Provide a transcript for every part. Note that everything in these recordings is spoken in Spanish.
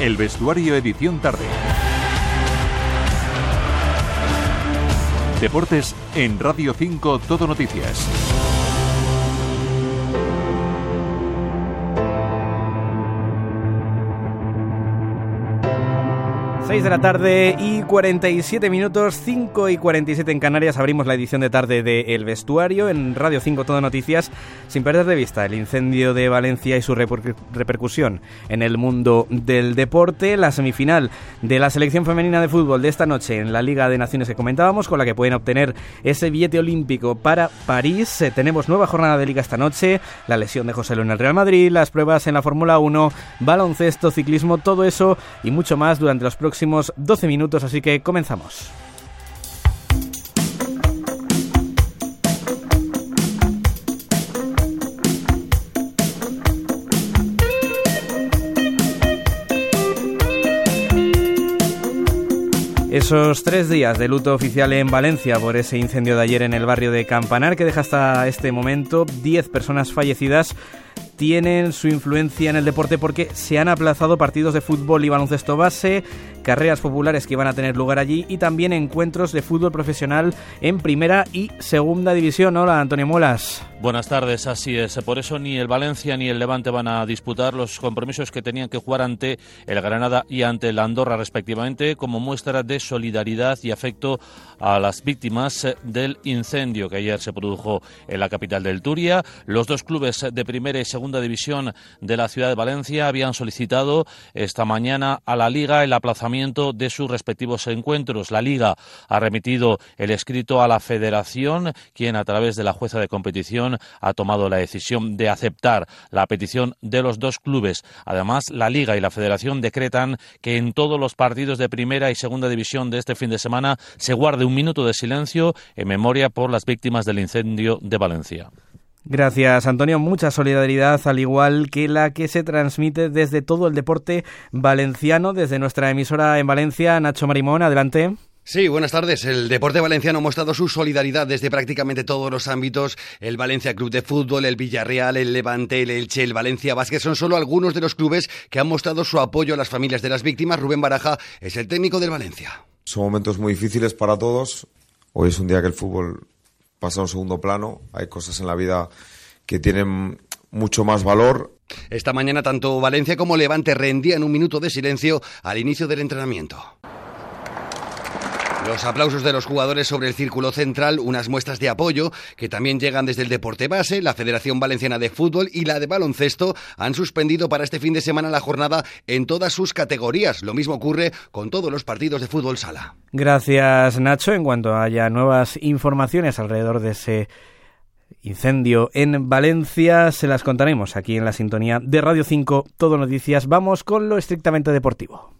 El vestuario edición tarde. Deportes en Radio 5 Todo Noticias. 6 de la tarde y 47 minutos, 5 y 47 en Canarias. Abrimos la edición de tarde de El Vestuario en Radio 5 Todo Noticias, sin perder de vista el incendio de Valencia y su repercusión en el mundo del deporte. La semifinal de la selección femenina de fútbol de esta noche en la Liga de Naciones que comentábamos, con la que pueden obtener ese billete olímpico para París. Eh, tenemos nueva jornada de Liga esta noche, la lesión de José Luis en el Real Madrid, las pruebas en la Fórmula 1, baloncesto, ciclismo, todo eso y mucho más durante los próximos 12 minutos, así que comenzamos. Esos tres días de luto oficial en Valencia por ese incendio de ayer en el barrio de Campanar que deja hasta este momento 10 personas fallecidas tienen su influencia en el deporte porque se han aplazado partidos de fútbol y baloncesto base, carreras populares que iban a tener lugar allí y también encuentros de fútbol profesional en primera y segunda división. Hola, Antonio Molas. Buenas tardes, así es. Por eso ni el Valencia ni el Levante van a disputar los compromisos que tenían que jugar ante el Granada y ante el Andorra respectivamente como muestra de solidaridad y afecto a las víctimas del incendio que ayer se produjo en la capital del Turia. Los dos clubes de primera y segunda división de la ciudad de Valencia habían solicitado esta mañana a la Liga el aplazamiento de sus respectivos encuentros. La Liga ha remitido el escrito a la Federación, quien a través de la jueza de competición ha tomado la decisión de aceptar la petición de los dos clubes. Además, la Liga y la Federación decretan que en todos los partidos de primera y segunda división de este fin de semana se guarde un minuto de silencio en memoria por las víctimas del incendio de Valencia. Gracias, Antonio. Mucha solidaridad, al igual que la que se transmite desde todo el deporte valenciano, desde nuestra emisora en Valencia. Nacho Marimón, adelante. Sí, buenas tardes. El deporte valenciano ha mostrado su solidaridad desde prácticamente todos los ámbitos. El Valencia Club de Fútbol, el Villarreal, el Levante, el Elche, el Valencia Vázquez son solo algunos de los clubes que han mostrado su apoyo a las familias de las víctimas. Rubén Baraja es el técnico del Valencia. Son momentos muy difíciles para todos. Hoy es un día que el fútbol pasa a un segundo plano. Hay cosas en la vida que tienen mucho más valor. Esta mañana tanto Valencia como Levante rendían un minuto de silencio al inicio del entrenamiento. Los aplausos de los jugadores sobre el círculo central, unas muestras de apoyo que también llegan desde el Deporte Base, la Federación Valenciana de Fútbol y la de Baloncesto han suspendido para este fin de semana la jornada en todas sus categorías. Lo mismo ocurre con todos los partidos de fútbol sala. Gracias Nacho. En cuanto haya nuevas informaciones alrededor de ese incendio en Valencia, se las contaremos aquí en la sintonía de Radio 5, Todo Noticias. Vamos con lo estrictamente deportivo.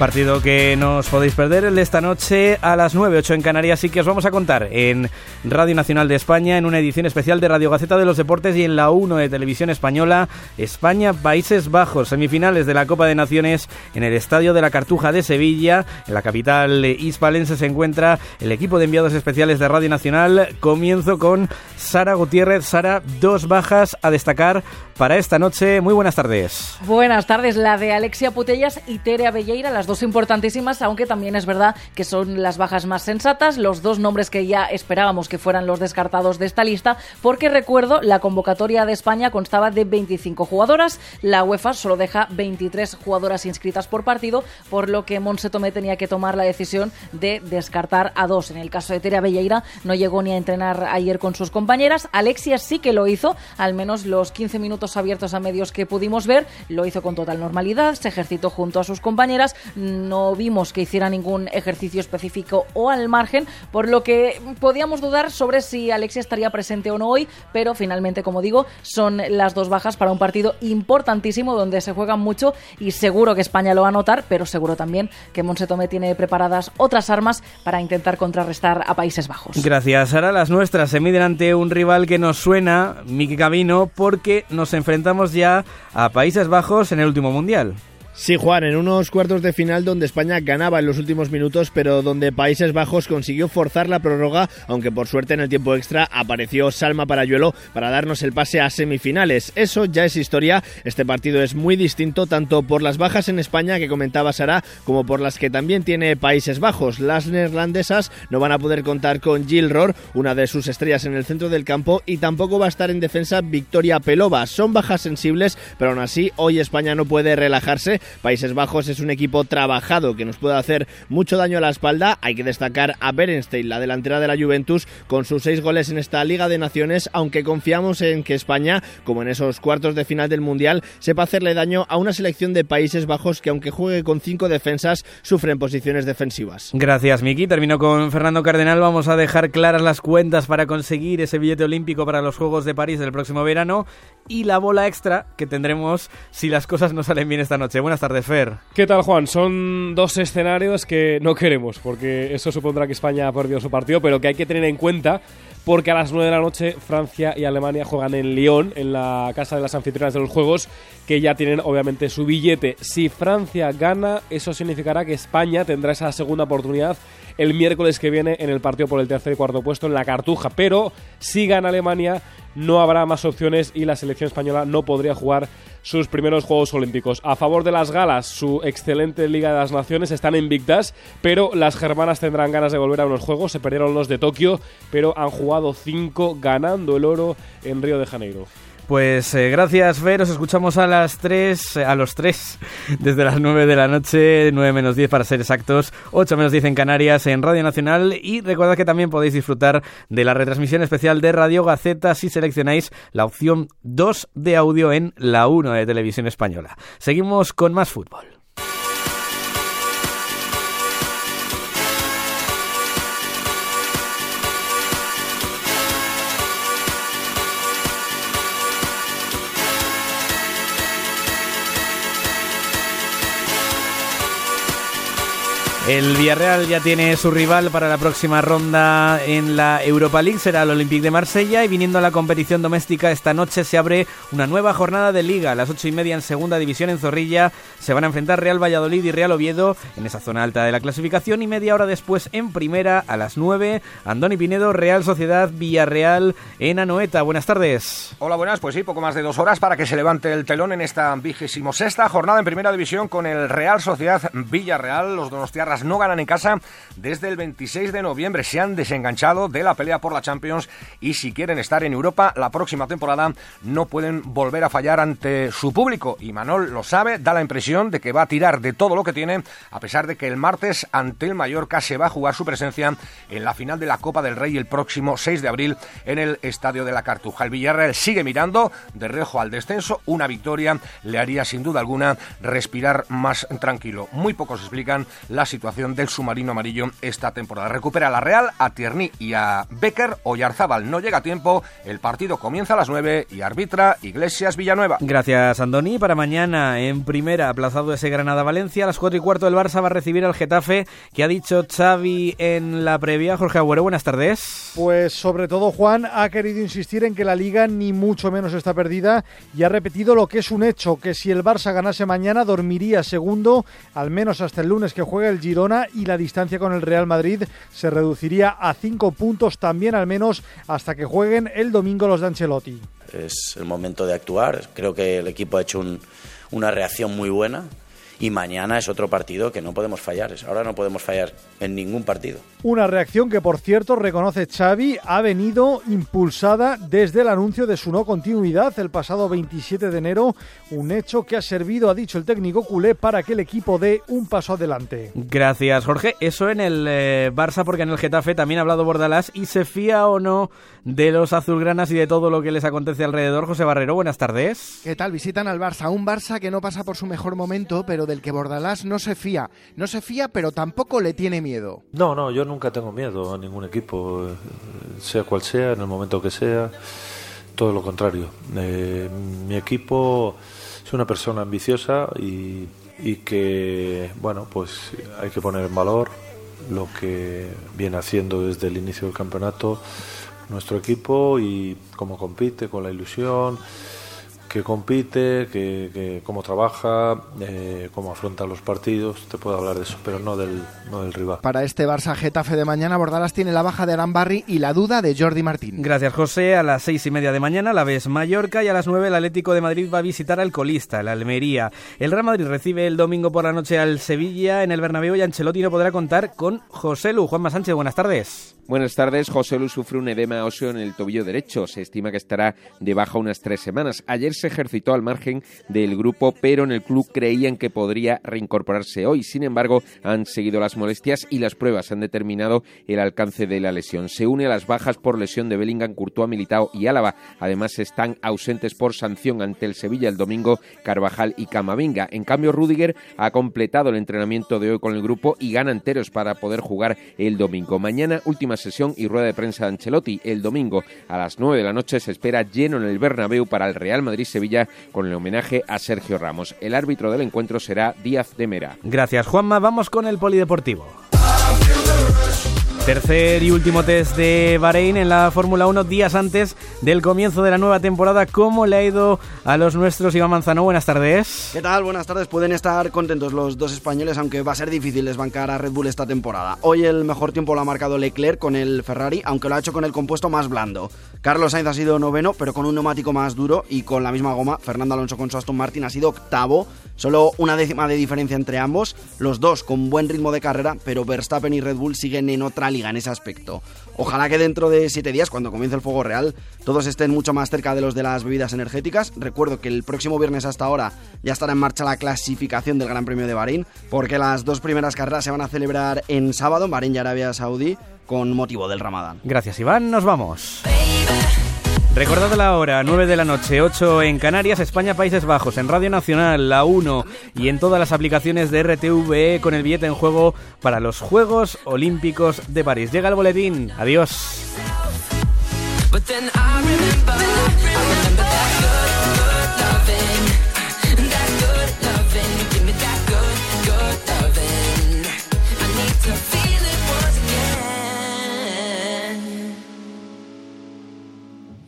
Partido que no os podéis perder el de esta noche a las 9, 8 en Canarias y que os vamos a contar en Radio Nacional de España en una edición especial de Radio Gaceta de los Deportes y en la 1 de Televisión Española España Países Bajos, semifinales de la Copa de Naciones en el Estadio de la Cartuja de Sevilla, en la capital hispalense se encuentra el equipo de enviados especiales de Radio Nacional. Comienzo con Sara Gutiérrez. Sara, dos bajas a destacar para esta noche. Muy buenas tardes. Buenas tardes, la de Alexia Putellas y Tere Abelleira, las dos importantísimas, aunque también es verdad que son las bajas más sensatas, los dos nombres que ya esperábamos que fueran los descartados de esta lista, porque recuerdo, la convocatoria de España constaba de 25 jugadoras, la UEFA solo deja 23 jugadoras inscritas por partido, por lo que Monse Tomé tenía que tomar la decisión de descartar a dos. En el caso de Tere Abelleira no llegó ni a entrenar ayer con sus compañeras, Alexia sí que lo hizo, al menos los 15 minutos abiertos a medios que pudimos ver, lo hizo con total normalidad, se ejercitó junto a sus compañeras, no vimos que hiciera ningún ejercicio específico o al margen, por lo que podíamos dudar sobre si Alexia estaría presente o no hoy, pero finalmente, como digo, son las dos bajas para un partido importantísimo donde se juega mucho y seguro que España lo va a notar, pero seguro también que Monse tiene preparadas otras armas para intentar contrarrestar a Países Bajos. Gracias, Ahora Las nuestras se miden ante un rival que nos suena, Miki Camino, porque nos enfrentamos ya a Países Bajos en el último mundial. Sí, Juan, en unos cuartos de final donde España ganaba en los últimos minutos, pero donde Países Bajos consiguió forzar la prórroga, aunque por suerte en el tiempo extra apareció Salma Parayuelo para darnos el pase a semifinales. Eso ya es historia. Este partido es muy distinto tanto por las bajas en España que comentaba Sara, como por las que también tiene Países Bajos. Las neerlandesas no van a poder contar con Jill Rohr, una de sus estrellas en el centro del campo, y tampoco va a estar en defensa Victoria Pelova. Son bajas sensibles, pero aún así hoy España no puede relajarse Países Bajos es un equipo trabajado que nos puede hacer mucho daño a la espalda. Hay que destacar a Berenstein, la delantera de la Juventus, con sus seis goles en esta Liga de Naciones, aunque confiamos en que España, como en esos cuartos de final del Mundial, sepa hacerle daño a una selección de Países Bajos que, aunque juegue con cinco defensas, sufren posiciones defensivas. Gracias, Miki. Termino con Fernando Cardenal. Vamos a dejar claras las cuentas para conseguir ese billete olímpico para los Juegos de París del próximo verano y la bola extra que tendremos si las cosas no salen bien esta noche. Buenas tardes, Fer. ¿Qué tal, Juan? Son dos escenarios que no queremos, porque eso supondrá que España ha perdido su partido, pero que hay que tener en cuenta porque a las 9 de la noche Francia y Alemania juegan en Lyon, en la casa de las anfitrionas de los Juegos, que ya tienen obviamente su billete. Si Francia gana, eso significará que España tendrá esa segunda oportunidad el miércoles que viene en el partido por el tercer y cuarto puesto en la Cartuja. Pero si gana Alemania, no habrá más opciones y la selección española no podría jugar sus primeros Juegos Olímpicos. A favor de las galas, su excelente Liga de las Naciones están invictas, pero las germanas tendrán ganas de volver a unos Juegos. Se perdieron los de Tokio, pero han jugado cinco ganando el oro en Río de Janeiro. Pues eh, gracias, Fer. Os escuchamos a las 3, a los 3, desde las 9 de la noche, 9 menos 10 para ser exactos, 8 menos 10 en Canarias, en Radio Nacional. Y recordad que también podéis disfrutar de la retransmisión especial de Radio Gaceta si seleccionáis la opción 2 de audio en la 1 de Televisión Española. Seguimos con más fútbol. El Villarreal ya tiene su rival para la próxima ronda en la Europa League, será el Olympique de Marsella y viniendo a la competición doméstica esta noche se abre una nueva jornada de liga. A las ocho y media en segunda división en Zorrilla se van a enfrentar Real Valladolid y Real Oviedo en esa zona alta de la clasificación y media hora después en primera a las nueve Andoni Pinedo, Real Sociedad Villarreal en Anoeta. Buenas tardes. Hola, buenas. Pues sí, poco más de dos horas para que se levante el telón en esta vigésimo sexta jornada en primera división con el Real Sociedad Villarreal. Los donostiarras no ganan en casa desde el 26 de noviembre. Se han desenganchado de la pelea por la Champions y si quieren estar en Europa la próxima temporada no pueden volver a fallar ante su público. Y Manol lo sabe, da la impresión de que va a tirar de todo lo que tiene, a pesar de que el martes ante el Mallorca se va a jugar su presencia en la final de la Copa del Rey el próximo 6 de abril en el Estadio de la Cartuja. El Villarreal sigue mirando de reojo al descenso. Una victoria le haría sin duda alguna respirar más tranquilo. Muy pocos explican la situación del submarino amarillo esta temporada. Recupera la Real a Tierney y a Becker. Oyarzábal no llega a tiempo. El partido comienza a las 9 y arbitra Iglesias Villanueva. Gracias, Andoni. Para mañana, en primera, aplazado ese Granada-Valencia. A las 4 y cuarto el Barça va a recibir al Getafe. que ha dicho Xavi en la previa? Jorge Agüero, buenas tardes. Pues sobre todo Juan ha querido insistir en que la liga ni mucho menos está perdida y ha repetido lo que es un hecho, que si el Barça ganase mañana dormiría segundo, al menos hasta el lunes que juegue el Giro y la distancia con el Real Madrid se reduciría a cinco puntos también al menos hasta que jueguen el domingo los de Ancelotti. Es el momento de actuar. Creo que el equipo ha hecho una reacción muy buena y mañana es otro partido que no podemos fallar. Ahora no podemos fallar en ningún partido. Una reacción que, por cierto, reconoce Xavi, ha venido impulsada desde el anuncio de su no continuidad el pasado 27 de enero, un hecho que ha servido, ha dicho el técnico culé, para que el equipo dé un paso adelante. Gracias, Jorge. Eso en el eh, Barça, porque en el Getafe también ha hablado Bordalás y se fía o no de los azulgranas y de todo lo que les acontece alrededor. José Barrero, buenas tardes. ¿Qué tal? Visitan al Barça, un Barça que no pasa por su mejor momento, pero del que Bordalás no se fía. No se fía, pero tampoco le tiene miedo. No, no, yo nunca tengo miedo a ningún equipo, eh, sea cual sea, en el momento que sea. Todo lo contrario. Eh, mi equipo es una persona ambiciosa y, y que, bueno, pues hay que poner en valor lo que viene haciendo desde el inicio del campeonato nuestro equipo y cómo compite, con la ilusión que compite, que, cómo trabaja, eh, cómo afronta los partidos. Te puedo hablar de eso, pero no del, no del rival. Para este Barça Getafe de mañana, Bordalas tiene la baja de Arambarri y la duda de Jordi Martín. Gracias, José. A las seis y media de mañana, la vez Mallorca y a las nueve el Atlético de Madrid va a visitar al colista, el Almería. El Real Madrid recibe el domingo por la noche al Sevilla en el Bernabéu y Ancelotti no podrá contar con José Lu. Juanma Sánchez, buenas tardes. Buenas tardes. José Lu sufre un edema óseo en el tobillo derecho. Se estima que estará de baja unas tres semanas. Ayer se ejercitó al margen del grupo, pero en el club creían que podría reincorporarse hoy. Sin embargo, han seguido las molestias y las pruebas han determinado el alcance de la lesión. Se une a las bajas por lesión de Bellingham, Courtois, Militao y Álava. Además, están ausentes por sanción ante el Sevilla el domingo Carvajal y Camavinga. En cambio, Rudiger ha completado el entrenamiento de hoy con el grupo y gana enteros para poder jugar el domingo. Mañana, última sesión y rueda de prensa de Ancelotti. El domingo a las 9 de la noche se espera lleno en el Bernabéu para el Real Madrid-Sevilla con el homenaje a Sergio Ramos. El árbitro del encuentro será Díaz de Mera. Gracias, Juanma. Vamos con el polideportivo. Tercer y último test de Bahrein en la Fórmula 1 días antes del comienzo de la nueva temporada. ¿Cómo le ha ido a los nuestros, Iván Manzano? Buenas tardes. ¿Qué tal? Buenas tardes. Pueden estar contentos los dos españoles, aunque va a ser difícil desbancar a Red Bull esta temporada. Hoy el mejor tiempo lo ha marcado Leclerc con el Ferrari, aunque lo ha hecho con el compuesto más blando. Carlos Sainz ha sido noveno, pero con un neumático más duro y con la misma goma. Fernando Alonso con su Aston Martin ha sido octavo, solo una décima de diferencia entre ambos. Los dos con buen ritmo de carrera, pero Verstappen y Red Bull siguen en otra liga en ese aspecto. Ojalá que dentro de siete días, cuando comience el fuego real, todos estén mucho más cerca de los de las bebidas energéticas. Recuerdo que el próximo viernes hasta ahora ya estará en marcha la clasificación del Gran Premio de Bahrein, porque las dos primeras carreras se van a celebrar en sábado en Bahrein y Arabia Saudí con motivo del Ramadán. Gracias, Iván. Nos vamos. Recordad la hora, 9 de la noche, 8 en Canarias, España, Países Bajos, en Radio Nacional, la 1 y en todas las aplicaciones de RTV con el billete en juego para los Juegos Olímpicos de París. Llega el boletín. Adiós.